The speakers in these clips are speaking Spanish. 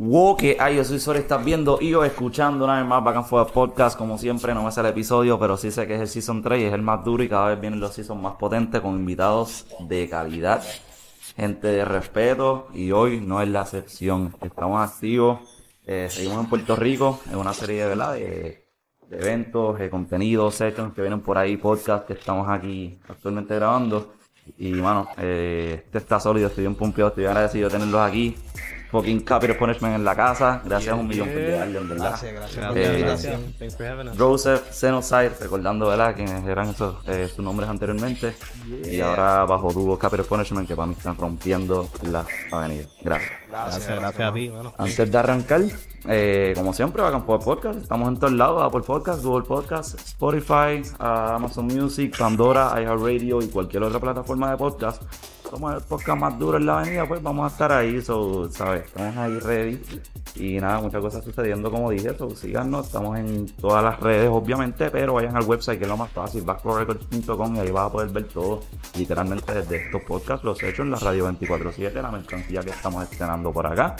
Wow, que ay, yo soy Sori, estás viendo y o escuchando una vez más Back and Podcast. Como siempre, no me sé el episodio, pero sí sé que es el Season 3 y es el más duro y cada vez vienen los seasons más potentes con invitados de calidad, gente de respeto y hoy no es la excepción. Estamos activos, eh, seguimos en Puerto Rico, en una serie de, ¿verdad? de, de eventos, de contenidos, sessions que vienen por ahí, podcast que estamos aquí actualmente grabando. Y, mano, eh, este está sólido, estoy bien pumpeado, estoy agradecido de tenerlos aquí fucking Capital Punishment en la casa. Gracias a un millón por llegarle, en verdad. Gracias, gracias por Eh, la invitación. Thanks for having us. Joseph Xenocide, recordando, ¿verdad? Quienes eran esos, eh, sus nombres anteriormente. Y ahora bajo dúo Capital Punishment, que para mí están rompiendo la avenida. Gracias. Gracias, gracias a ti, mano. Antes de arrancar, eh, como siempre, Bacan por Podcast. Estamos en todos lados: Apple Podcast, Google Podcast, Spotify, Amazon Music, Pandora, iHeartRadio y cualquier otra plataforma de podcast. Somos el podcast más duro en la avenida, pues vamos a estar ahí, so, ¿sabes? Estamos ahí ready. Y nada, muchas cosas sucediendo, como dije, so, síganos. Estamos en todas las redes, obviamente, pero vayan al website, que es lo más fácil, backrorecords.com, y ahí vas a poder ver todo, literalmente desde estos podcasts, los hechos en la radio 24-7, la mercancía que estamos estrenando por acá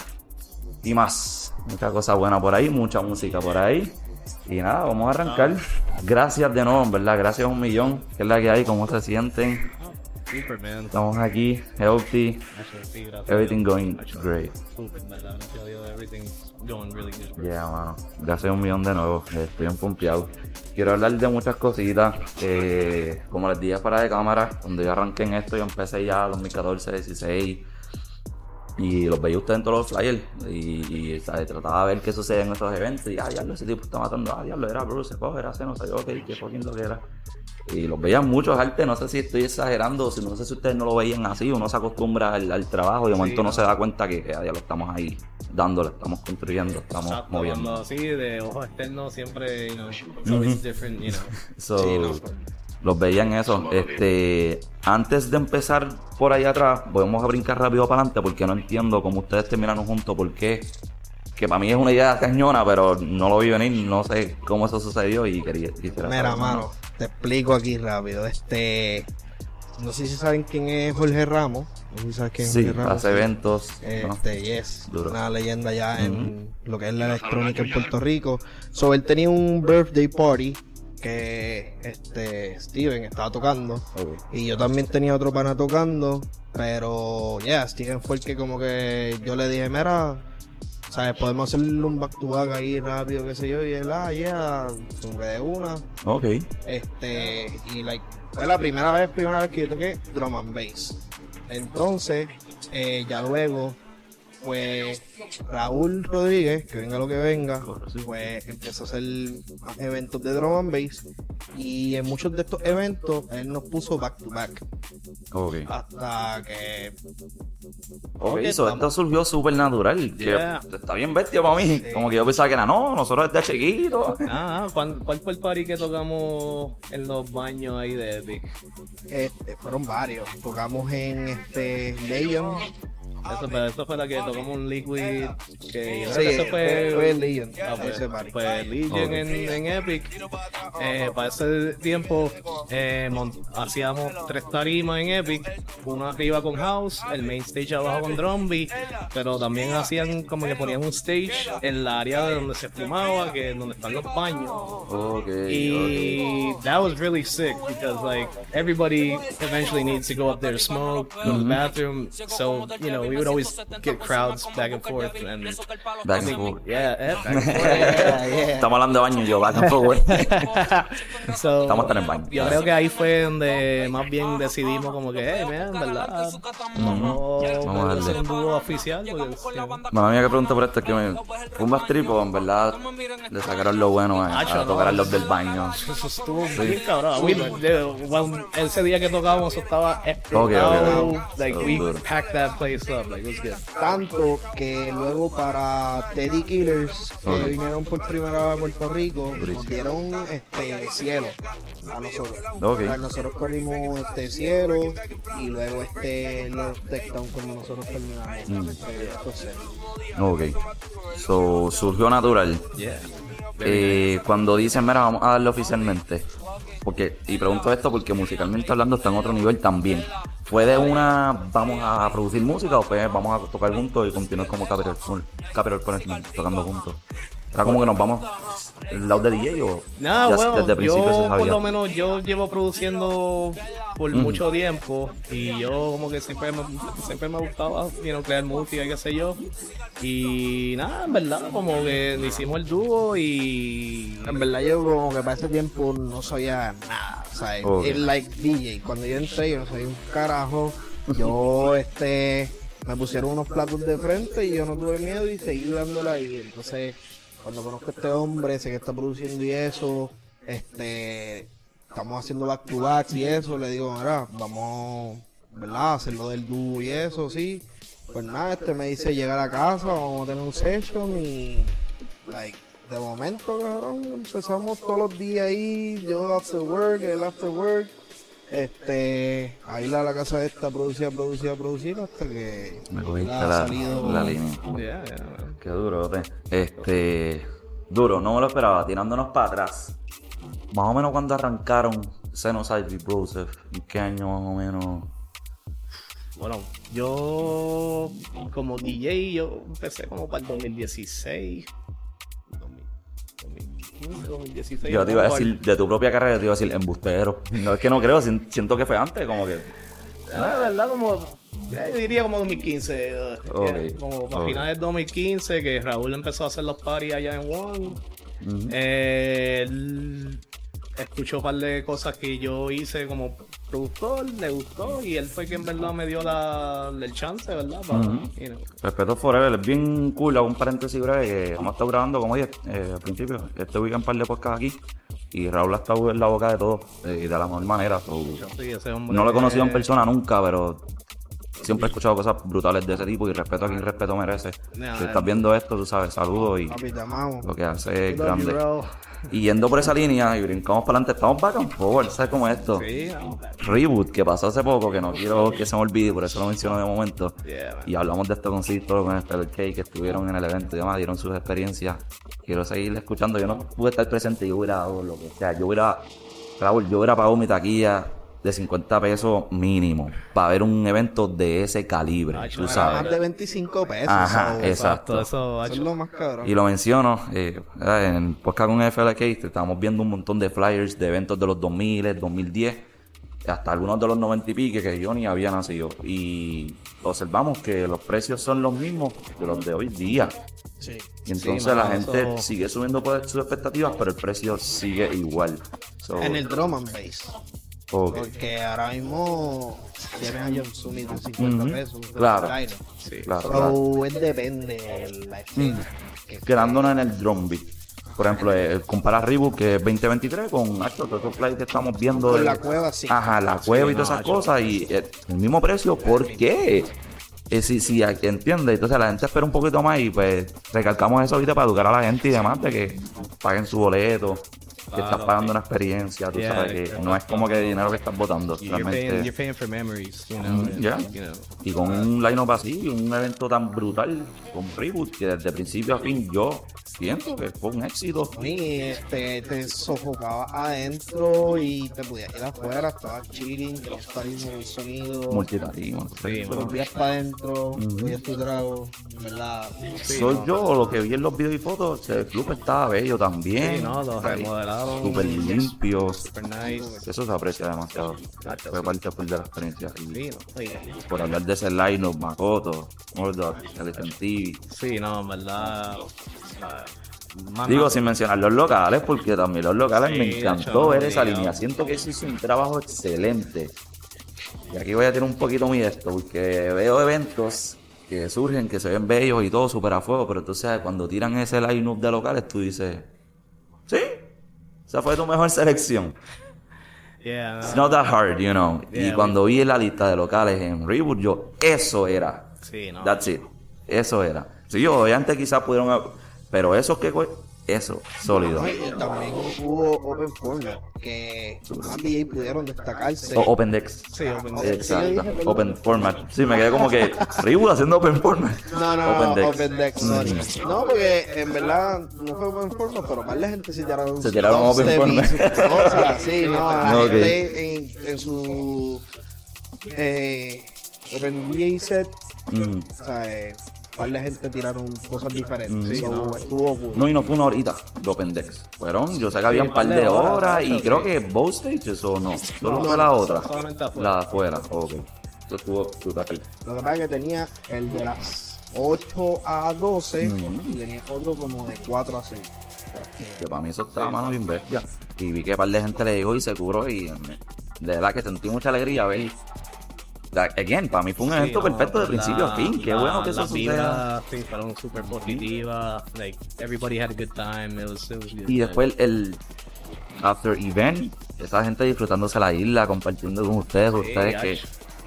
y más. Mucha cosa buena por ahí, mucha música por ahí. Y nada, vamos a arrancar. Gracias de nuevo, verdad. Gracias un millón. ¿Qué es la que hay? ¿Cómo se sienten? Super, man. Estamos aquí, healthy, sí, everything going great. Super, man. Gracias a Dios, everything's going really good. Yeah, mano. Gracias un millón de nuevo. Estoy bien pompeado. Quiero hablar de muchas cositas. eh, como les dije para de cámara, cuando yo arranqué en esto, yo empecé ya 2014, 16. Y los veía ustedes en todos los flyers. Y, y, ¿sabes? trataba de ver qué sucede en esos eventos. Y, ah, diablo, ese tipo está matando. Ah, diablo, era Bruce, coge, era Seno, sé yo, ok, qué fucking lo que era. Y los veía muchos arte, no sé si estoy exagerando, si no sé si ustedes no lo veían así, uno se acostumbra al, al trabajo y de momento no se da cuenta que, ah, diablo, estamos ahí dándole, estamos construyendo, estamos Exacto, moviendo. cuando así, de ojo externo, siempre, you know, it's always different, you know. So, Sí, no. los veía en eso. Este, antes de empezar por ahí atrás, vamos a brincar rápido para adelante porque no entiendo cómo ustedes terminaron juntos, porque que para mí es una idea cañona, pero no lo vi venir, no sé cómo eso sucedió y quería quisiera Mira, saber, mano, te explico aquí rápido. Este. No sé si saben quién es Jorge Ramos. No sé si sabes quién es Sí, Jorge Ramos. hace eventos. ¿no? Este, yes. Duro. Una leyenda ya en lo que es la electrónica en Puerto Rico. So, él tenía un birthday party que este Steven estaba tocando. Y yo también tenía otro pana tocando. Pero, yeah, Steven fue el que como que yo le dije, mira, ¿sabes? Podemos hacerle un back to back ahí rápido, qué sé yo. Y él, ah, yeah, de una. Ok. Este, y like, fue la primera vez, primera vez que yo toqué drum and bass. Entonces, eh, ya luego, pues Raúl Rodríguez, que venga lo que venga, pues empezó a hacer eventos de drum and bass. Y en muchos de estos eventos, él nos puso back to back. Ok. Hasta que Ok, Ok, so, esto estamos- surgió súper natural. Que está bien bestia para mí. Como que yo pensaba que era, no, nosotros desde chiquitos. Ah, ¿cuál, ¿cuál fue el party que tocamos en los baños ahí de Epic? este, fueron varios. Tocamos en este Legion. Eso, fue- eso fue la que tocamos un Liquid, que yo creo Sí, que eso fue... fue Legion. Ah, pues, pues Legion en, en Epic. Eh, para ese tiempo eh, hacíamos tres tarimas en Epic. Una arriba con House, el main stage abajo con Drumby. Pero también hacían como que ponían un stage en la área de donde se fumaba, que es donde están los baños. Ok. Y that was really sick because like everybody eventually needs to go up there to smoke, go to the bathroom. So you know we would always get crowds back and forth and Back and forth. yeah, eh, back and forth. Yeah, yeah. Estamos hablando de baño y yo, back and forward. So, Estamos hasta en el baño. Yo creo que ahí fue donde más bien decidimos como que, hey, man, en verdad, vamos, Vamos a darle. un dúo oficial. Porque, you know, Mamá mía que pregunta por esto es que me fue un trip o en verdad le sacaron lo bueno a, a tocar no. a los del baño. Eso estuvo bien cabrón. Ese día que tocábamos eso estaba explotado. Like So we packed that place up. Like it was good. Tanto que luego para Teddy Killers, que vinieron por primera vez a Puerto Rico, nos dieron este cielo a nosotros. Ok. O sea, nosotros corrimos este cielo y luego este los Takedown cuando nosotros terminamos. Mm. Entonces, Ok. So, surgió natural. Yeah. Eh, cuando dicen, mira, vamos a darle oficialmente, porque, y pregunto esto porque musicalmente hablando está en otro nivel también. ¿Fue de una, vamos a producir música o pues vamos a tocar juntos y continuar como Capital Punishment, tocando juntos? Era como que nos vamos el lado de DJ o Nada, ya bueno, desde el principio se yo por lo menos yo llevo produciendo por mucho tiempo y yo como que siempre me, siempre me gustaba you know, crear música y qué sé yo y nada, en verdad como que hicimos el dúo y En verdad yo como que para ese tiempo no sabía nada, o sea, Ok. es like DJ. Cuando yo entré yo no sabía un carajo, yo este me pusieron unos platos de frente y yo no tuve miedo y seguí dándole ahí. Entonces, cuando conozco a este hombre, sé que está produciendo y eso, este estamos haciendo back to back y eso, le digo, mira, vamos, ¿verdad? Hacerlo del dúo y eso, sí. Pues nada, este me dice llegar a casa, vamos a tener un session y like de momento, cabrón, empezamos todos los días ahí, yo after work, él after work, este, a ir a la casa esta, producía, producía, producía, hasta que Me cogiste ha la, salido- la línea. yeah, yeah. Qué duro, te. Este. Duro, no me lo esperaba. Tirándonos para atrás. Más o menos cuando arrancaron Xenocide y Broseph. ¿En qué año más o menos? Bueno, yo como DJ yo empecé como para el 2016. 2015, 2016. Yo te iba a decir, de tu propia carrera, yo te iba a decir embustero. No es que no creo, si- siento que fue antes, como que. La verdad, como. eh, Yo diría como 2015. eh, Ok, eh, Como a ok. finales del 2015, que Raúl empezó a hacer los parties allá en One. Ujú. Eh, escuchó un par de cosas que yo hice como productor, le gustó y él fue quien en verdad me dio la, el chance, ¿verdad? Para, you know. Respeto Forever, es bien cool, hago un paréntesis breve hemos estado grabando, como dije eh, al principio, este weekend un par de podcasts aquí y Raúl ha estado en la boca de todos eh, y de la mejor manera. so, Sí, no lo he conocido en persona nunca, pero siempre he escuchado cosas brutales de ese tipo y respeto a quien respeto merece. Si estás viendo esto, tú sabes, saludos y lo que hace es grande. Y yendo por esa línea y brincamos para adelante, estamos back and forward, ¿sabes cómo es esto? Sí, Reboot que pasó hace poco, que no quiero que se me olvide, por eso lo menciono de momento. Yeah. Y hablamos de esto con Sisto, con Stellar K, que estuvieron en el evento y demás, dieron sus experiencias. Quiero seguir escuchando. Yo no pude estar presente, yo hubiera dado lo que sea. Yo hubiera, Raúl, yo hubiera pagado mi taquilla de 50 pesos mínimo para ver un evento de ese calibre, Ay, tú sabes. Más de 25 pesos. Ajá, exacto. Eso, Eso es lo más cabrón. Y lo menciono, eh, en el podcast con FLK estábamos viendo un montón de flyers de eventos de los 2000, 2010, hasta algunos de los 90 y pique que yo ni había nacido. Y observamos que los precios son los mismos de los de hoy día. Sí. Y entonces la gente eso- sigue subiendo por sus expectativas, pero el precio sigue igual. So, En el drum and bass. Porque ahora mismo tienes a John Sunny de 50 Ujú. pesos. de Claro. Sí. Claro, claro. So, es depende de la escena. que- Quedándonos en el drum beat. Por ejemplo, eh, compara Reebok que es 2023 con todos esos flyers que estamos viendo. Con de- la cueva, sí. Ajá, la cueva y todas esas cosas y eh, el mismo precio, ¿por qué? Eh, si, si entiende, entonces la gente espera un poquito más y pues recalcamos eso ahorita para educar a la gente y demás de que paguen su boleto, que estás pagando sí. una experiencia, tú Yeah, sabes que no es como que dinero que estás botando, realmente. you're paying for memories, you know. Mm, and, yeah. you know. Y con un line-up así, un evento tan brutal, con Reboot, que desde principio a fin yo siento que fue un éxito. Y este, te sofocabas adentro y te podías ir afuera, estabas chilling, te estabas el sonido, Multitarima. Sí, volvías para adentro, cogías tu trago, en ¿verdad? Soy yo, lo que vi en los videos y fotos, el club estaba bello también. Sí, no, lo Ahí, remodelaron. Súper limpio. Super nice. Eso se aprecia demasiado. Fue sí. parte full de la experiencia. Y por hablar de ese line-up, Makoto, Mordor, Elephant TV. Sí, no, en verdad. ah, Digo sin mencionar los locales, porque también los locales Sí, me encantó hecho, ver esa línea. ah. Siento que eso hizo un trabajo excelente. Y aquí voy a tener un poquito mi esto, porque veo eventos que surgen, que se ven bellos y todo súper a fuego, pero entonces cuando tiran ese line-up de locales, tú dices, ¿sí? Esa fue tu mejor selección. Yeah, It's not that hard, you know. y Yeah, cuando vi la lista de locales en Reboot, yo, eso era. Sí, no. That's it. Eso era. Sí, yo, obviamente quizás pudieron... Pero esos que... Eso, sólido. No, y también hubo Open Format, que más DJ pudieron destacarse. O Open Dex. Sí, Open Dex. sí, Exacto. perdón. Open Format. Sí, me quedé como que Reebok haciendo Open Format. No, no, Open no, Dex. Open Dex, sorry. No, porque en verdad no fue Open Format, pero más la gente se tiraron Se tiraron Open Format. sí, no, la Ok. gente en, en su eh, Open DJ set, Mm. o sea, eh, par de gente tiraron cosas diferentes. Mm. So, no. estuvo cool. No, y no fue una horita de Open Dex. Fueron, yo sé que había un par de de horas, horas y creo sí. que both stages o no. Solo No, fue la otra. solamente afuera. La de afuera, ok. Eso estuvo brutal. Lo que pasa es que tenía el de las 8 a 12 Mm. y tenía otro como de 4 a 6. Que para mí eso estaba mano bien bestia. Y vi que un par de gente le dijo y se curó y de verdad que sentí mucha alegría ver. Like, again, para mí fue un Sí, evento no, perfecto de la- principio a fin. Qué la- bueno que eso suceda. sí, fueron súper positivas. Like, everybody had a good time. It was, it was good. Y después el, el after event, esa gente disfrutándose la isla, compartiendo con ustedes, ustedes que.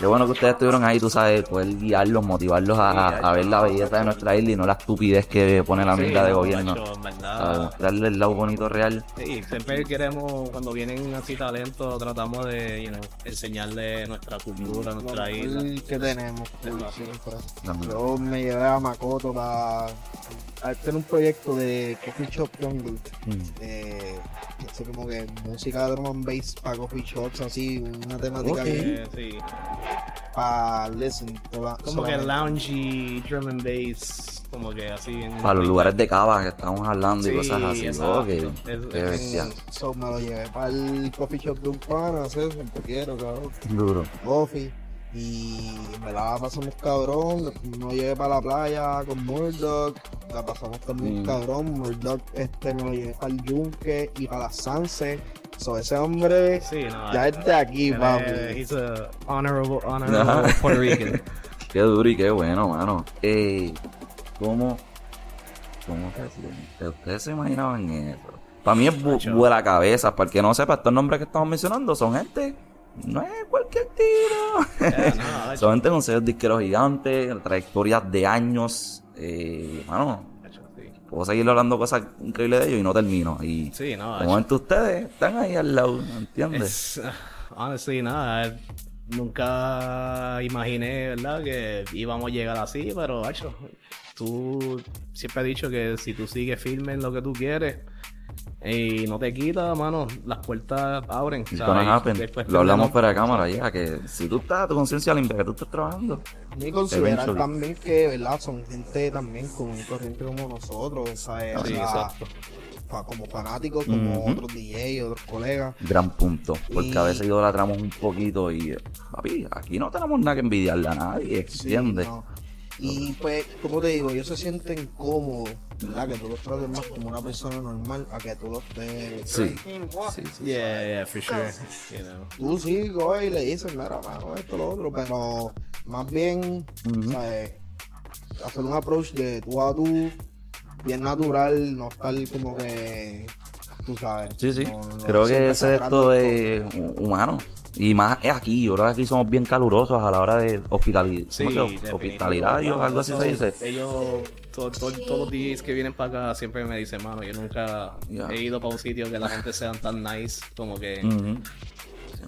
Qué bueno que ustedes estuvieron ahí, tú sabes, poder guiarlos, motivarlos a, a- ver la belleza de nuestra isla y no la estupidez que pone la Sí, mierda de no, gobierno. verdad. Darle el lado bonito real. Sí, siempre queremos, cuando vienen así talentos, tratamos de you know, enseñarle nuestra cultura, nuestra isla. Que tenemos. Yo me llevé a Makoto para hacer un proyecto de Coffee Shop Jungle. Mm. Eh, así como que música de drum and bass para coffee shops, así, una temática Ok. bien Eh, sí. para listen. toda- Como que solamente. loungy, drum and bass, como que así. En, Para los lugares de cava que estamos hablando y Sí, cosas así. exacto. Ok, Es- qué bestia. So, me lo llevé para el coffee shop de un pana, así, te quiero, cabrón. Duro. coffee y me la pasamos cabrón. lo llevé para la playa con Murdoch, la pasamos también Mm. cabrón. Murdoch este me lo llevé para el Yunque y para la Sanse. So, ese hombre Sí, no, ya es de aquí, papi. es- He's a honorable, honorable Ajá. Puerto Rican. Qué duro y qué bueno, mano. Eh, ¿Cómo? ¿Cómo que? ¿Ustedes se imaginaban eso? Para mí es bu buena cabeza. Para el que no sepa, estos nombres que estamos mencionando son gente. No es cualquier tiro. Yeah, no, gente con sellos disqueros gigantes, trayectorias de años. Eh, sí. puedo seguir hablando cosas increíbles de ellos y no termino. Y Sí, no, de momento ustedes están ahí al lado, ¿entiendes? Es, ah, honestly, nada. Nunca imaginé, ¿verdad? Que íbamos a llegar así, pero, macho, tú siempre has dicho que si tú sigues firme en lo que tú quieres y no te quitas, mano, las puertas abren. Después Lo hablamos de cámara ya, que si tú estás, tu conciencia limpia, que tú estás trabajando. Y considerar también que, ¿verdad? Son gente también común y corriente como nosotros, ¿sabes? O Sí, sea, exacto. fa- como fanáticos, como Ujú. otros DJ, otros colegas. Gran punto. Porque Y- a veces idolatramos un poquito y, papi, aquí no tenemos nada que envidiarle a nadie, Sí, ¿entiendes? no. Y pues, como te digo, ellos se sienten cómodos, ¿verdad? Que tú los trates más como una persona normal a que tú los estés. Sí. Sí, sí. Yeah, yeah, for sure. You know. Tú sí, coge y le dices, mira, mano, esto, lo otro, pero más bien, Ujú. ¿sabes? Hacer un approach de tú a tú, bien natural, no estar como que. Tú sabes. Sí, sí. no- no Creo que ese es esto de hu- humano. Y más es aquí, yo creo que aquí somos bien calurosos a la hora de hospitalidad. Sí, hospitalidad, o algo así se dice. Ellos, to- to- todos los DJs que vienen para acá siempre me dicen, mano, yo nunca Yeah. he ido para un sitio que la gente sean tan nice como que, Ujú.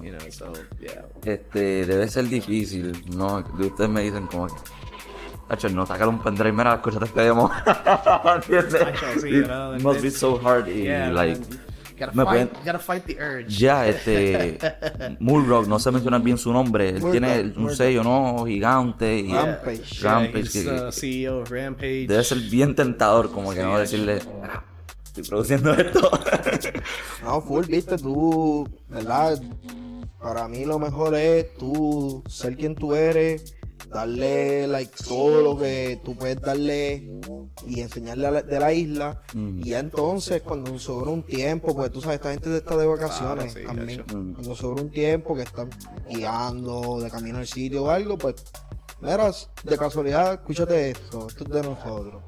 you know, so, yeah. Este, debe ser difícil, ¿no? De ustedes me dicen como que... Hacho, no, sácale un pendrive, mira. Hacho, sí, It ¿verdad? must be so hard y, Yeah, like... Gotta me fight, pueden- gotta fight the urge. Ya, este. Murrock, no sé mencionar bien su nombre. Él Murdoch, tiene un Murdoch. sello, ¿no? Gigante. Y, Rampage. Yeah, Rampage, he's que- uh, CEO of Rampage. Debe ser bien tentador, como que Sí, no de decirle. "Ah, Estoy produciendo esto. No, full, viste, tú, ¿verdad? Para mí lo mejor es tú ser quien tú eres, darle like todo lo que tú puedes darle y enseñarle a la- de la isla. Mm. Y ya entonces, cuando sobra un tiempo, pues tú sabes, esta gente está de vacaciones Claro, sí, también. Mm. Cuando sobra un tiempo que están guiando de camino al sitio o algo, pues, mira, de casualidad, escúchate esto, esto es de nosotros.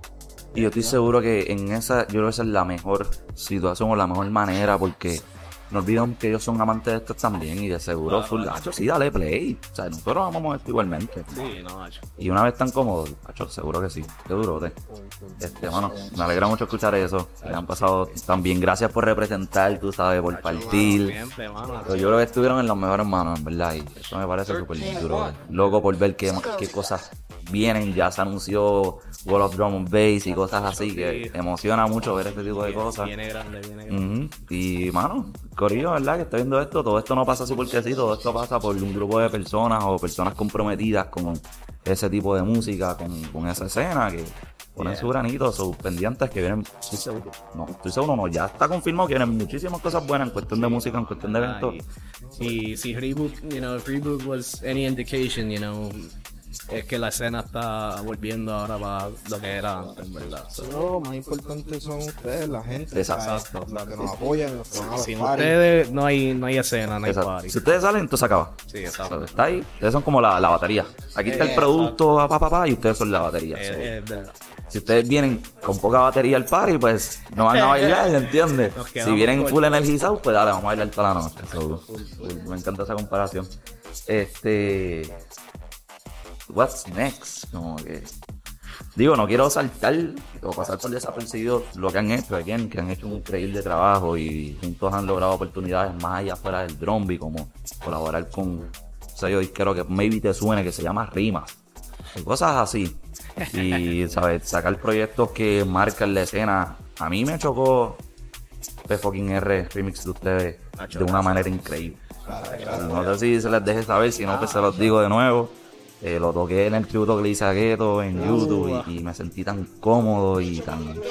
Y yo estoy seguro que en esa, yo creo que esa es la mejor situación o la mejor manera porque no olviden que ellos son amantes de esto también y de seguro full gacho, sí, dale play. O sea, nosotros amamos esto igualmente. Sí, no, macho. Y una vez tan cómodos, gacho, seguro que sí. Qué duro, te. Este, bueno, me alegra mucho escuchar eso. Que han pasado también. Gracias por representar, tú sabes, por partir. Pero yo creo que estuvieron en las mejores manos, en verdad. Y eso me parece súper duro. Loco por ver qué, qué cosas vienen. Ya se anunció World of Drum and Bass y cosas así que emociona mucho ver este tipo de cosas. Viene grande, viene grande. Y, mano, Corillo, ¿verdad? Que está viendo esto. Todo esto no pasa así porque sí. Todo esto pasa por un grupo de personas o personas comprometidas con ese tipo de música, con, con esa escena que ponen Yeah. su granito, sus pendientes que vienen. Estoy seguro, no, estoy seguro, no. Ya está confirmado que vienen muchísimas cosas buenas en cuestión de música, en cuestión de eventos. Y, y si Reboot, you know, if Reboot was any indication, you know, es que la escena está volviendo ahora para lo que era antes, ¿verdad? So, No, lo más importante son ustedes, la gente. Exacto. Los que nos apoyan, los que sin ustedes no hay, no hay escena, no hay Exacto. party. Si ustedes salen, entonces acaba. Sí, O sea, exacto. Está ahí. Ustedes son como la, la batería. Aquí está el producto, pa, pa, pa, y ustedes son la batería. So, es verdad. Si ustedes vienen con poca batería al party, pues no van a bailar, ¿entiendes? Si vienen full energizados, pues dale, vamos a bailar toda la noche. So, me encanta esa comparación. Este. What's next? Como que. Digo, no quiero saltar o pasar por desapercibido lo que han hecho, again, que han hecho un increíble trabajo y juntos han logrado oportunidades más allá fuera del drumbeat, como colaborar con un sello disquero que maybe te suene, que se llama Rimas. Y cosas así. Y, ¿sabes? Sacar proyectos que marcan la escena. A mí me chocó P fucking R remix de ustedes de una manera increíble. No sé si se les deje saber, si no, pues se los digo de nuevo. Eh, lo toqué en el tributo que le hice a Gueto en YouTube y, y me sentí tan cómodo y tan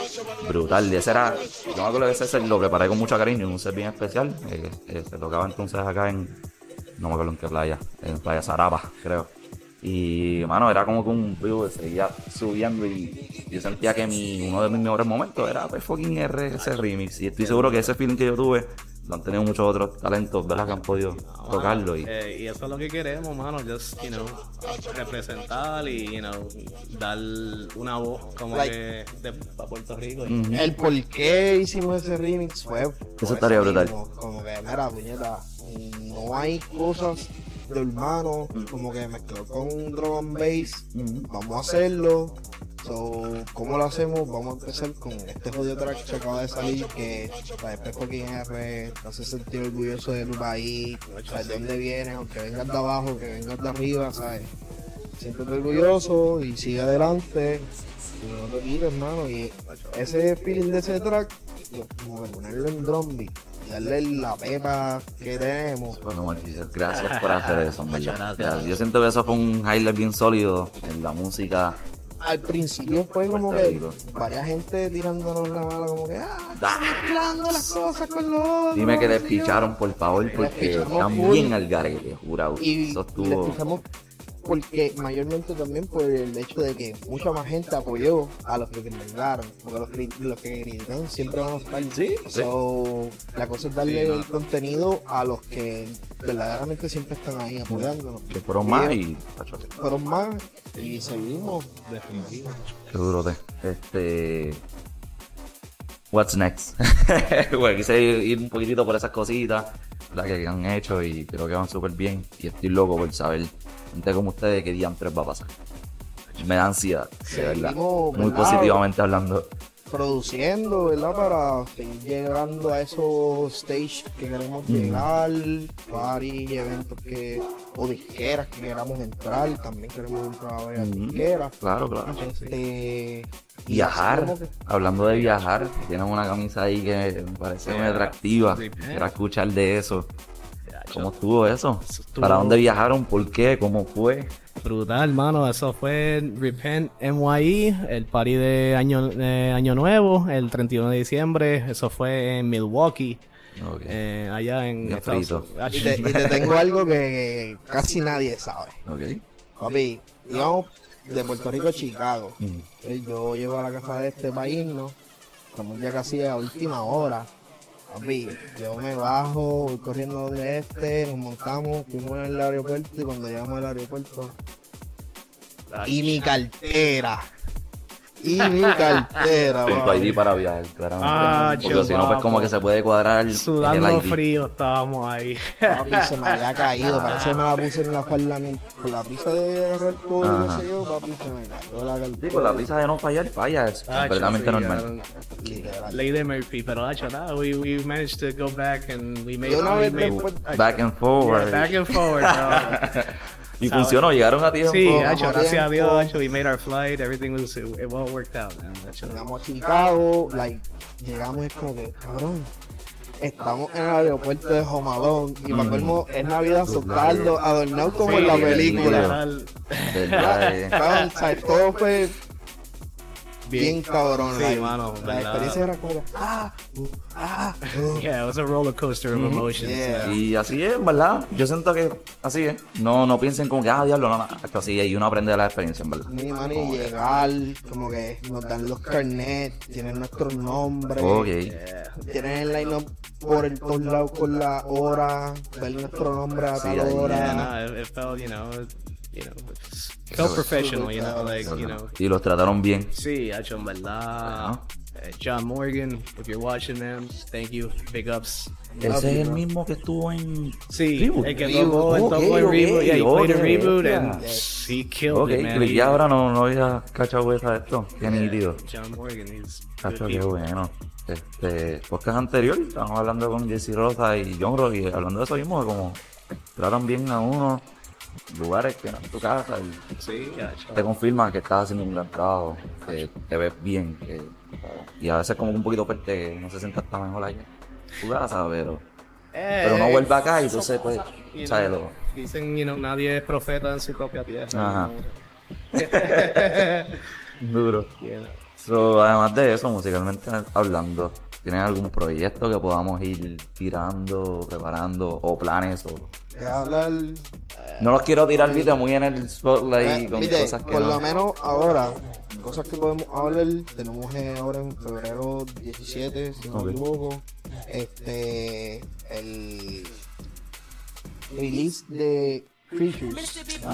brutal. Y ese era, yo me acuerdo que ese lo preparé con mucho cariño, un set bien especial. eh, eh, se tocaba entonces acá en, no me acuerdo en qué playa, en Playa Zarapa, creo. Y, mano, era como que un vivo que seguía subiendo y yo sentía que mi, uno de mis mejores momentos era pues, fucking R, ese remix. Y estoy seguro que ese feeling que yo tuve lo han tenido muchos otros talentos, ¿verdad? Que han podido tocarlo. Y, Eh, y eso es lo que queremos, mano. Just, you know, representar y, you know, dar una voz como Like- que de, para Puerto Rico. Ujú. El por qué hicimos ese remix fue. Eso estaría brutal. mismo, Como que, mira, puñeta, no hay cosas de hermano, como que mezcló con drum and bass. Vamos a hacerlo. So, ¿cómo lo hacemos? Vamos a empezar con este jodido track que acaba de salir, que la de fucking R te hace sentir orgulloso de tu país, de dónde vienes, aunque vengas de abajo, que vengas de arriba, ¿sabes? Siéntete orgulloso y sigue adelante. Y no te quites, hermano. Y ese feeling de ese track, como ponerlo en drum beat y darle la pepa que tenemos. Bueno, Marquise, gracias por hacer eso, en Muchas verdad. gracias. Yo siento que eso fue un highlight bien sólido en la música. Al principio fue como que varias gente tirándonos la mala, como que, ah, mezclando las cosas con lo otro. Dime que yo. despicharon, por favor, porque están bien al garete, jurado. Y Eso estuvo. Porque mayormente también por el hecho de que mucha más gente apoyó a los que criticaron, porque los, cri- los que critican siempre van a estar. Sí, sí. So, la cosa es darle Sí, no. el contenido a los que verdaderamente siempre están ahí apoyándonos. Que fueron más y. Fueron más y seguimos. Definitivo. Qué duro te. Este. What's next? bueno, quise ir un poquitito por esas cositas la que han hecho y creo que van súper bien. Y estoy loco por saber, gente como ustedes, qué diantres va a pasar. Me da ansiedad, de verdad. Seguimos, Muy ¿verdad? positivamente hablando. produciendo, ¿verdad? Para seguir llegando a esos stage que queremos llegar, party, eventos que, o disqueras que queramos entrar, también queremos entrar a ver a disqueras. Claro, claro. Este, y Viajar, que- hablando de viajar, tienen una camisa ahí que me parece muy atractiva. Quiero escuchar de eso. ¿Cómo estuvo eso? Eso estuvo- ¿Para dónde viajaron? ¿Por qué? ¿Cómo fue? Brutal, mano. Eso fue en Repent NYE, el party de año, eh, año Nuevo, el 31 de diciembre. Eso fue en Milwaukee, eh, allá en Bien Estados. Unidos. y te, y te tengo algo que casi nadie sabe. Ok. Papi, íbamos de Puerto Rico a Chicago. Mm. Yo llego a la casa de este país, ¿no? Estamos ya casi a última hora. Papi, yo me bajo, voy corriendo donde este, nos montamos, fuimos al aeropuerto y cuando llegamos al aeropuerto, y mi cartera, y mi cartera. Con tu. ID para viajar, claramente. Ah, Porque si no, pues como que se puede cuadrar el Sudando ID. frío estábamos ahí. Papi, se me había caído, parece que me la puse en la falda con la prisa de agarrar todo, Ajá. no sé yo, papi, se me cayó la cartera. Sí, con la prisa de no fallar, falla, es Ah, completamente sí, normal. ah. Ley de Murphy, pero hacho, nada, we, we managed to go back and we made, Yo una we made- después- Back and yeah, forward. back and forward, bro. y funcionó, llegaron a tiempo. Sí, hacho, gracias a Dios, hacho, we made our flight, everything was, it, all worked out, man. Llegamos a Chicago, like, llegamos como que, cabrón, estamos en el aeropuerto de Jomalón y para colmo es Navidad soltarlo, adornado como en la Sí, película. literal. ¿Verdad? eh? Todo fue bien cabrón. Sí, like, mano, la experiencia era como ah, uh, ah, uh. Yeah, it was a roller coaster of emotions. Yeah. Y así es, ¿verdad? Yo siento que así es. No, no piensen como que, ah, diablo, no, no. Esto así es y uno aprende de la experiencia, en verdad. Mi mano y llegar, como que nos dan los carnets, tienen nuestros nombres, Ok. Yeah. tienen el line por el todos lados con la hora, ver nuestro nombre a Sí, tal hora. Yeah, no, it, it felt, you know, it, you know, felt professional, you know, like, you know. Y los trataron bien. Sí, hacho, en verdad. Eh, John Morgan, if you're watching them, thank you, big ups. Ese es el mismo que estuvo en. Sí, Reboot. el que Reboot. en Reboot, yeah, he played a ok, Reboot yeah. and he killed Ok, it, man. cliqué He- ahora, no, no había cachado esa de esto. Qué nítido. John Morgan, he's good Cacho, qué bueno. Este, podcast anterior, estábamos hablando con Jesse Rosa y John Rock y hablando de eso mismo, tratan bien a uno, lugares que no es tu casa y Sí, te confirman que estás haciendo un gran trabajo, que te ves bien, que, y a veces como un poquito que no se sienta hasta mejor allá tu casa, pero, pero no Eh, vuelve acá y entonces pues, you ¿sabes? Dicen, you know, nadie es profeta en su propia tierra. Ajá. duro. know. Yeah. So, además de eso, musicalmente hablando, ¿tienen algún proyecto que podamos ir tirando, preparando, o planes? O... Hablar, No los quiero tirar, viste, muy en el spotlight eh, con cosas que por no. lo menos ahora, cosas que podemos hablar, tenemos eh, ahora en febrero 17, si no me equivoco, este, el release de Creatures,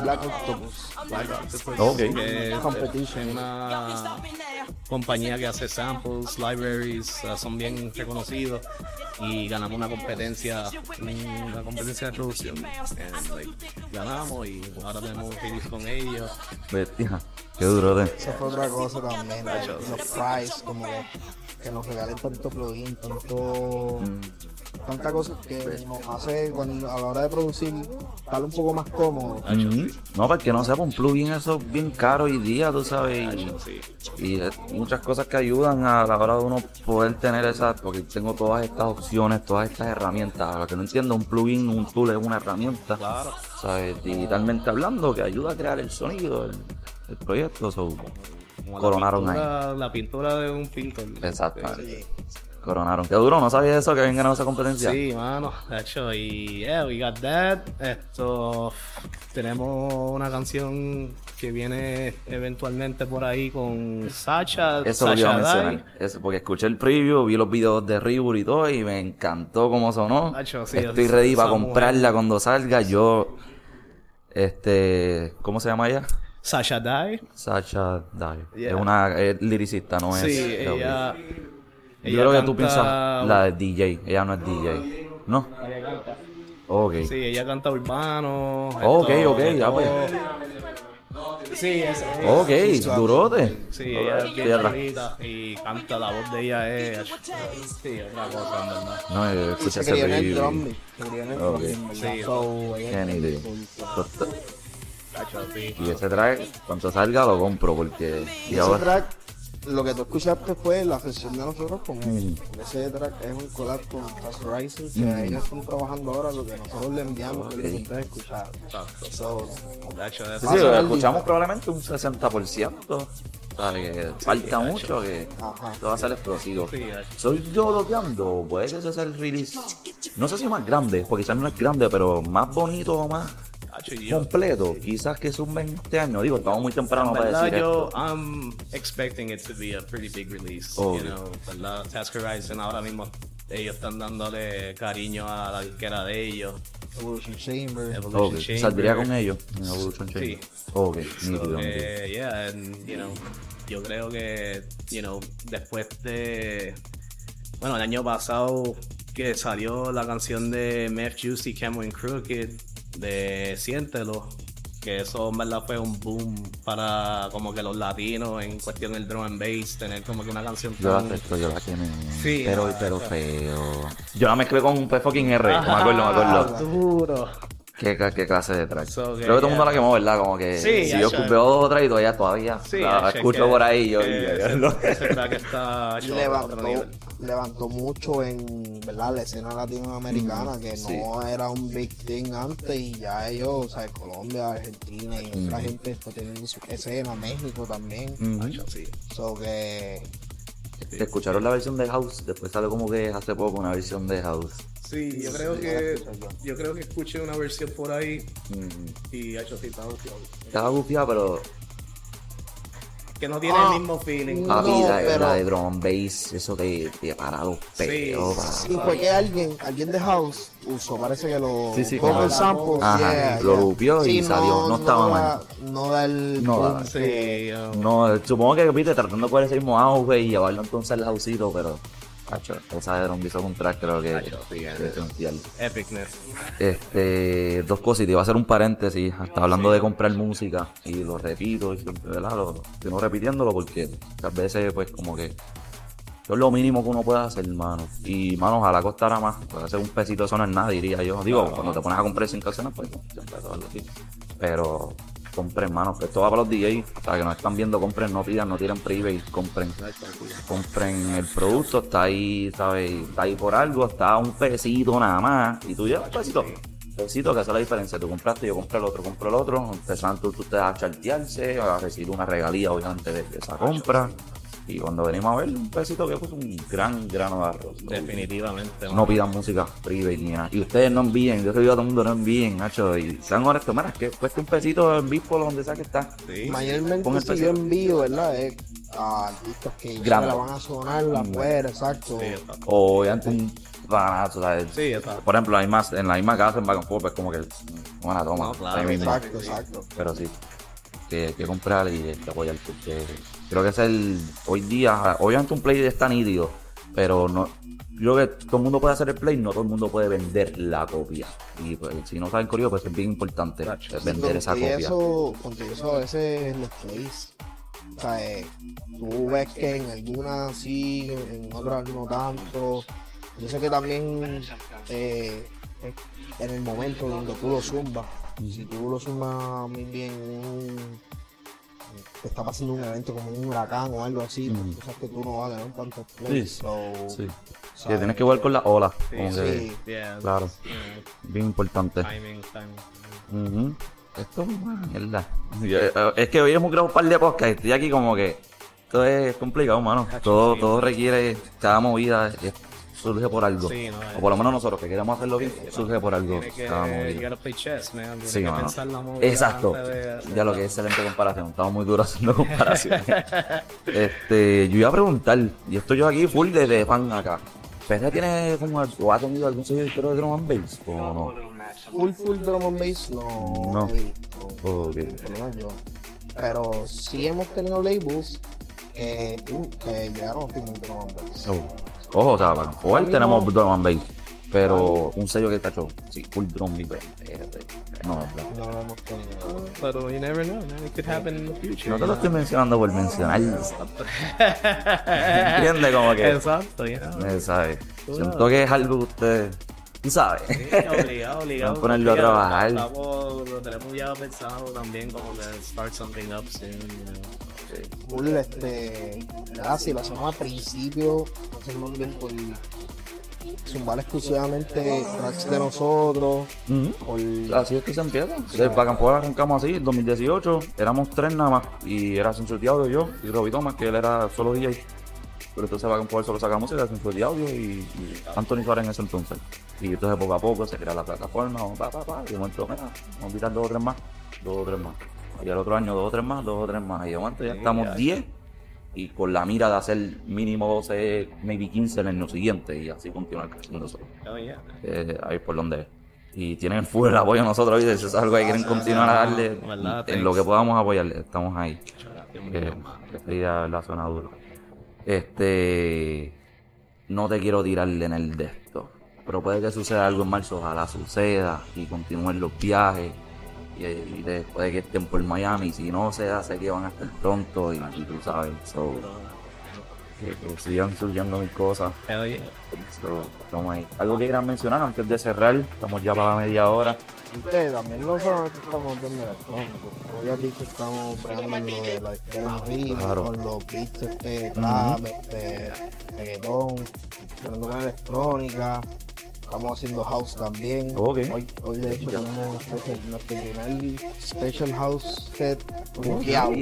Black Octopus. Black Octopus, Ok. que es Competition. una compañía que hace samples, libraries, uh, son bien reconocidos y ganamos una competencia, una competencia de producción. And, like, ganamos y ahora tenemos release con ellos. Bestia, qué duro de. Eso fue otra cosa también, like, los price, como que, que nos regalen tanto plugin, tanto, tanta cosa que nos hace cuando, a la hora de producir estar un poco más cómodo. No, porque no sepa, un plugin eso es bien caro hoy día, tú sabes. Y, Sí. y es muchas cosas que ayudan a la hora de uno poder tener esas, porque tengo todas estas opciones, todas estas herramientas. A lo que no entiendo, un plugin, un tool es una herramienta. Claro. ¿sabes? Digitalmente hablando, que ayuda a crear el sonido, el, el proyecto. so, Como la coronaron ahí. pintura, La pintura de un pintor. Exacto. Coronaron. Qué duro, no sabía eso, que habían ganado esa competencia. Sí, mano, de hecho, y yeah, we got that. Esto, tenemos una canción que viene eventualmente por ahí con Sacha. Eso lo iba a Sacha mencionar. Eso, porque escuché el preview, vi los videos de Reboot y todo, y me encantó cómo sonó. Hacho, sí, Estoy ready para mujer. comprarla cuando salga. Yo, este, ¿cómo se llama ella? Sasha Dye. Sacha Dye. Yeah. Es una es liricista, no es. Sí, es- ella. Yo creo que tú canta- piensas la de DJ. Ella no es DJ. ¿No? Ella canta. Ok. Sí, ella canta urbano. Ok, esto, ok, ya pues. Sí, es. Ok, durote. Sí, ella es bien bonita y canta, la voz de ella es. Sí, otra cosa, en verdad. No, yo escuché Se ese. Cacho, sí. Y ese track, cuando salga lo compro porque. Y Ese ahora. track, lo que tú escuchaste fue la sesión de nosotros con él. Mm. Ese track es un collab con Fast Rising, que ellos están trabajando ahora lo que nosotros le enviamos, que es lo que ustedes escucharon. So, Cacho, eso- Sí, sí, lo escuchamos probablemente un 60%. ¿Sabes? Que falta mucho, que Ajá. esto va a ser explosivo. Soy yo loqueando, puede que ese sea el release. No sé si más grande, porque quizás no es grande, pero más bonito o más completo. Quizás que sumen este año. Digo, estamos muy temprano para decir yo, esto. I'm expecting it to be a pretty big release. Oh, you know, ¿verdad? Task Horizon ahora mismo, ellos están dándole cariño a la disquera de ellos. Evolution Chamber. Evolution Ok, Chamber. Saldría con ellos en Evolution Chamber. Sí. Ok, So, yeah, and, you know, yo creo que, you know, después de. Bueno, el año pasado que salió la canción de Meth Juicy Cameron Crooked de Siéntelo, que eso en verdad fue un boom para como que los latinos en cuestión del drum and bass, tener como que una canción Yo la tan- acepto, yo la quemé. Sí, pero, ah, pero feo. Yo la mezclé con un P fucking R, me acuerdo, me acuerdo. Ah, duro. ¿Qué, clase de track? So, Creo que todo el mundo la quemó, ¿verdad? Como que Sí, si yo ya. escupeo dos o tres y todavía, todavía Sí, la escucho que- por ahí. Yo, que ese, ese track está levantó, nivel. Levantó mucho en ¿verdad? la escena latinoamericana, que sí. no era un big thing antes y ya ellos, o sea, Colombia, Argentina y otra gente está teniendo su escena, México también. Sí. So que ¿Te escucharon la versión de House? Después sale como que hace poco una versión de House. Sí, yo creo que yo creo que escuché una versión por ahí Mm. y ha hecho sí, está bufiado. Estaba gufiada, pero Que no tiene Ah, el mismo feeling. no, la, pero- la de drum and bass, eso te, te para los pelos. sí, fue que alguien, alguien de House usó, parece que lo Sí, sí, el sample, Ajá, yeah, lo yeah. lupió y Sí, salió, no estaba mal. No da el No da. Sí, No, supongo que viste tratando de coger ese mismo auge y llevarlo entonces al houseito, pero Hacho, esa de Drum hizo un track creo que Hacho, sí, que es esencial. epicness. Este, dos cosas, y te iba a hacer un paréntesis, hasta hablando de comprar música, y lo repito, y siempre, ¿verdad? Lo, sigo repitiéndolo porque a veces, pues, como que eso es lo mínimo que uno puede hacer, hermano. Y, mano, ojalá costara más, puede hacer un pesito, eso no es nada, diría yo. Digo, cuando te pones a comprar sin canciones, pues, siempre todo lo así. Pero, compren, hermano, esto va para los DJs, sea, que nos están viendo, compren, no pidan, no tiren private, compren compren el producto, está ahí, ¿sabes? Está ahí por algo, está un pesito nada más. Y tú llevas un pesito. Pesito que hace la diferencia. Tú compraste, yo compré el otro, compré el otro. Empezaron tú, te a chartearse, a recibir una regalía, obviamente, de esa compra. Y cuando venimos a ver, un pesito que es un gran grano de arroz. Definitivamente. No pidan música private ni nada. Y ustedes no envíen, yo te digo a todo el mundo, no envíen, Nacho. Y sean honestos, mira, que cuesta un pesito en Bipolo, donde sea que está. Sí. Mayormente el si yo envío, ¿verdad? Es a artistas que ya la van a sonar afuera, exacto. Sí. O obviamente un banazo, ¿sabes? Sí, está. Por ejemplo, hay más, en la misma casa en Back and Forth, pues como que una toma. No, claro. Exacto, exacto. Pero sí, que comprar y que apoyar porque creo que es el, hoy día, obviamente un play está nítido, pero no, yo creo que todo el mundo puede hacer el play, no todo el mundo puede vender la copia. Y pues, si no saben corrido, pues es bien importante vender esa copia. eso, a veces los plays. O sea, eh, tú ves que en algunas sí, en otras no tanto. Yo sé que también eh, en el momento donde tú lo zumbas, si tú lo zumbas muy bien, un- te está pasando un evento como un huracán o algo así, pues Ujú. tú sabes que tú no vas a tener tantos plays. Sí, so, Sí. Tienes que jugar con la ola. Sí, como que, Sí. Yeah, Claro. mm, bien importante. Timing, timing. Ujú. Esto es una mierda. Yo- eh, Es que hoy hemos grabado un par de podcasts y estoy aquí como que esto es complicado, mano. Todo, todo requiere, cada movida es- surge por algo. Sí, no, o por lo menos nosotros que queremos hacerlo bien, surge por algo. Que, you chess, man. Sí, que mano. pensar la Exacto. de Ya lo que es excelente comparación. Estamos muy duros haciendo comparaciones. este, yo iba a preguntar, y estoy yo aquí full de, de fan acá. ¿Pese tiene como, o ha tenido algún sello de drum and bass? ¿O no? Full, full drum and bass, no. No. Pero sí hemos tenido labels que, uh, que llegaron a firmar drum and bass. Oh. Ojo, o sea, para jugar tenemos drum and bass. Pero un sello que está hecho, sí, full drum y bass. No, no, no. Pero you never know, man. It could happen in the future. No te lo estoy mencionando por mencionar. ¿Entiendes? Como que. Exacto, ya. eh, ¿sabes? Siento que es algo que ustedes. Tú sabes. obligado, obligado. Vamos a ponerlo a trabajar. Estamos, lo tenemos ya pensado también como que start something up soon, you know. Full, este, ¿verdad? Si lo hacemos al principio, lo hacemos bien por zumbar exclusivamente tracks de nosotros. Por, Así es que se empieza. Desde Back and Forth arrancamos así, en 2018, éramos tres nada más. Y era Sensual Audio yo y Robbie Thomas, que él era solo DJ. Pero entonces Back Forth solo sacamos música de Sensual Audio y, y Anthony Suárez en ese entonces. Y entonces poco a poco se crea la plataforma, pa, pa, pa, y de momento, mira, vamos a invitar dos o tres más, dos o tres más. Y al otro año dos o tres más, dos o tres más. Y de momento ya Sí, estamos ya. 10 y con la mira de hacer mínimo 12, maybe 15 en el año siguiente y así continuar creciendo solo Oh, yeah. eh, ahí por donde es. Y tienen full el apoyo de nosotros, ¿viste? Si es algo que quieren continuar a darle, ¿Verdad? en lo que podamos apoyarle, estamos ahí. que despedida la zona duro. Este, no te quiero tirarle en el de esto, pero puede que suceda algo en marzo, ojalá suceda y continúen los viajes. Y, de que estén por Miami, si no se hace que van a estar pronto y, y tú sabes, so, que, que sigan surgiendo mis cosas. Yeah. So, estamos ahí. Algo que quieran mencionar antes de cerrar, estamos ya para media hora. Ustedes también no solamente estamos viendo electrónico, como ya dicho, estamos pegando lo de la izquierda ritmo, Claro. con los beats, este, trap, este, reggaetón, con electrónica, estamos haciendo house también. Hoy, hoy de hecho tenemos special- nuestro primer special house set buqueado.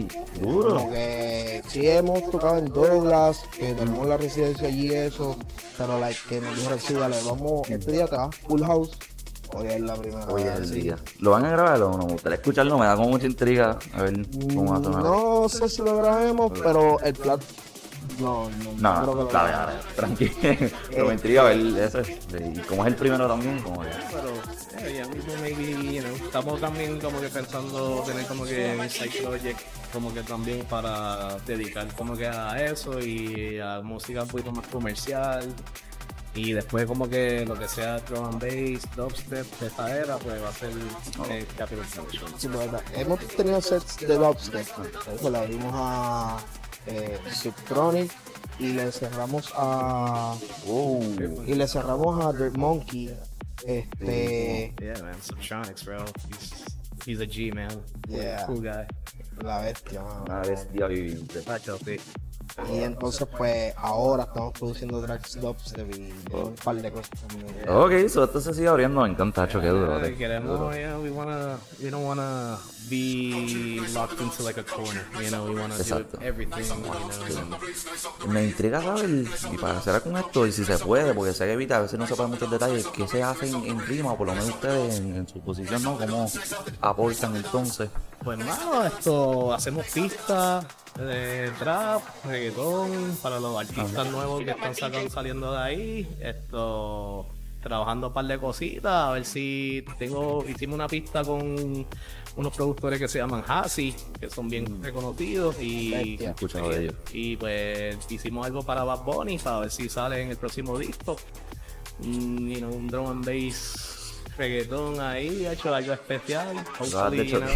Duro. Que sí hemos tocado en Douglas, que tenemos la residencia allí y eso, pero like que nos dijeron sí, dale, vamos este día acá, full house. Hoy es la primera Hoy es el sí. día. ¿Lo van a grabar o no? Me gustaría escucharlo, me da como mucha intriga. A ver cómo va a sonar. No sé si lo grabemos, pero el plan. No, no, No, creo que no, lo dale, grabemos. dale, tranquilo. Pero me intriga ver ese. Y como es el primero también, como que. Pero eh, ya mismo maybe, you know, estamos también como que pensando tener como que un side project como que también para dedicar como que a eso y a música un poquito más comercial y después como que lo que sea drum and bass, dubstep de esta era pues va a ser eh, Capital Punishment. Sí, pues, verdad. Hemos tenido sets de dubstep. Eso le dimos a eh, Subtronic y le cerramos a. Oh. Y le cerramos a Dirt Monkey. Este. Yeah man, Subtronics bro, he's, he's a G man, Yeah. cool guy. La bestia, mano. Una bestia viviente. Y entonces, pues, ahora estamos produciendo tracks dubstep y un par de cosas también. Ok, so esto se sigue abriendo. Me encanta, Hacho, qué duro. Eh, queremos, yeah, we wanna, we don't wanna be locked into like a corner, you know, we wanna do everything, you know. Me intriga saber, y para cerrar con esto, y si se puede, porque sé que evita, a veces no se pueden muchos detalles, qué se hacen en rima, o por lo menos ustedes en, en su posición, ¿no? ¿Cómo aportan entonces? Pues mano, esto, hacemos pistas de trap, reggaetón, para los artistas nuevos que están sacando, saliendo de ahí, esto, trabajando un par de cositas, a ver si tengo, hicimos una pista con unos productores que se llaman Hasi, que son bien reconocidos y escuchado de ellos. Y pues hicimos algo para Bad Bunny para ver si sale en el próximo disco. Mm, you know, un drum and bass reggaetón ahí, ha hecho algo especial. Hopefully, hecho- you know.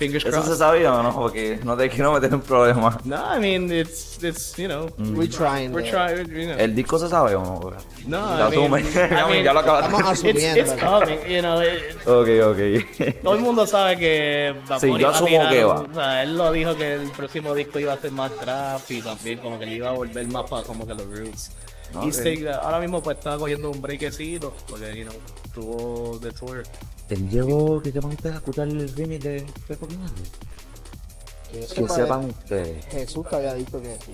Fingers ¿Eso se crossed. sabía o no? Porque no te quiero meter en problemas. No, I mean, it's, it's, you know, We're trying. we're trying, you know. ¿El disco se sabe o no? No, Ya I mean. I Ya, mean, ya lo acabas Estamos It's, asumiendo. it's coming, you know. it- Ok, ok. todo el mundo sabe que Bad Sí, yo asumo tirar que va. O sea, él lo dijo que el próximo disco iba a ser más trap y también como que le iba a volver más para como que los roots. Y sí, ahora mismo pues está cogiendo un breakecito porque, you know, tuvo de tour. Él llegó, que ustedes a escuchar el remix de Pepo. Que Que sepa, sepan ustedes. Jesús te había dicho que sí.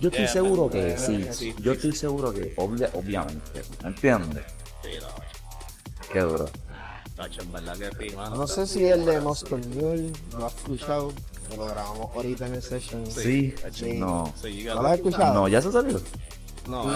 Yo estoy Yeah, seguro man. que sí. Eh, sí. Yo estoy seguro que, obvia- obviamente. ¿Entiendes? Sí, no, Qué duro. No sé si el de Moscow Mule lo has escuchado, que lo grabamos ahorita en el session. Sí. Sí. No. ¿No lo has escuchado? No, ya se salió. No, No,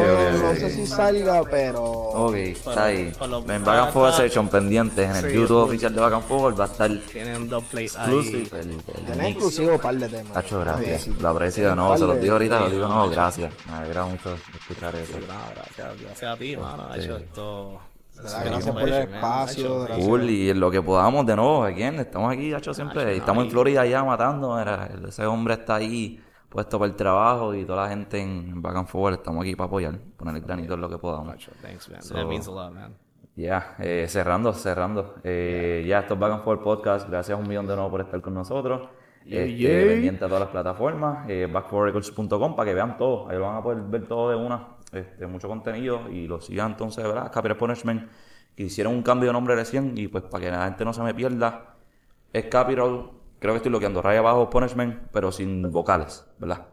eh, eso no sé si salga, pero. Ok, está ahí. En Back and Session pendientes en el Sí, YouTube sí. oficial de Back and Forward va a estar tienen dos plays exclusive ahí. el, el Tiene mix. inclusive un par de temas. Tacho, gracias. Sí, sí. Lo aprecio de nuevo, se los digo ahorita, sí, lo digo de nuevo, gracias. Me alegra mucho escuchar eso. No, gracias, gracias a ti, mano. Ha hecho esto. Gracias por el espacio. gracias. Cool, y lo que podamos de nuevo, aquí estamos aquí, hecho siempre, estamos en Florida ya matando, ese hombre está ahí puesto para el trabajo y toda la gente en Back and Forward estamos aquí para apoyar, poner el granito en lo que podamos. Thanks, man. So- That means a lot, man. Ya, eh, cerrando, cerrando. Eh, ya, esto es Back and Forward Podcast. Gracias un millón de nuevo por estar con nosotros. Este, yeah. Pendiente a todas las plataformas. Eh, backforwardrecords.com para que vean todo. Ahí lo van a poder ver todo de una. Este, mucho contenido. Y lo sigan entonces, ¿verdad? Capital Punishment. Que hicieron un cambio de nombre recién. Y pues para que la gente no se me pierda. Es Capital. Creo que estoy bloqueando. Raya abajo Punishment. Pero sin vocales, ¿verdad?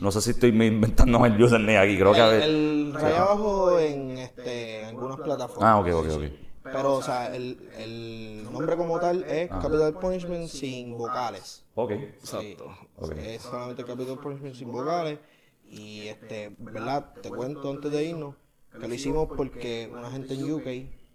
No sé si estoy inventando el username aquí. Creo que a ver. El raya abajo en este, en algunas plataformas. Ah, ok, ok, ok. Pero, o sea, el, el nombre como tal es Capital Punishment sin vocales. Ok. Sí. Ok. Es solamente Capital Punishment sin vocales. Y, este, ¿verdad? Te cuento antes de irnos que lo hicimos porque una gente en UK,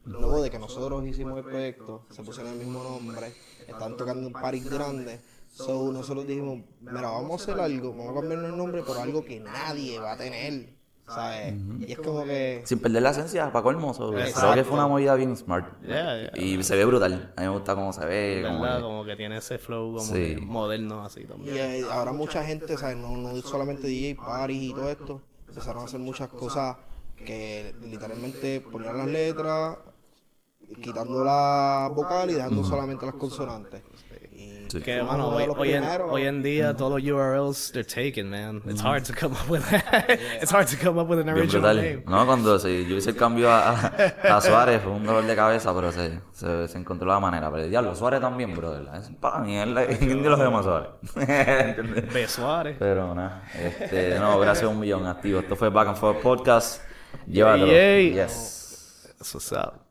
luego de que nosotros hicimos el proyecto, se pusieron el mismo nombre, están tocando en París grande. So, nosotros dijimos, mira, vamos a hacer algo, vamos a cambiar el nombre por algo que nadie va a tener, ¿sabes? Y es como que... Sin perder la esencia, para colmo. so, creo que fue una movida bien smart. Yeah, yeah. Y se ve brutal. A mí me gusta cómo se ve. como ¿Verdad? que- Como que tiene ese flow como Sí. moderno así Y también. eh, ahora mucha gente, ¿sabes? No, no solamente DJ, parties y todo esto, empezaron a hacer muchas cosas que literalmente ponían las letras, quitando la vocal y dejando solamente las consonantes. Y Sí. Que, mano, hoy, en, hoy en día todos los URLs they're taken, man. It's hard to come up with It's hard to come up with an original name. No, cuando se, yo hice el cambio a, a, a Suárez fue un dolor de cabeza, pero se, se, se encontró la manera. Pero el diablo, Suárez también, brother. Es para mí, ¿quién de los demás Suárez? B. Suárez. Pero nada, este, no, gracias un millón activo. Esto fue Back and Forth Podcast. Llévatelo. Yay. Yes. That's what's up.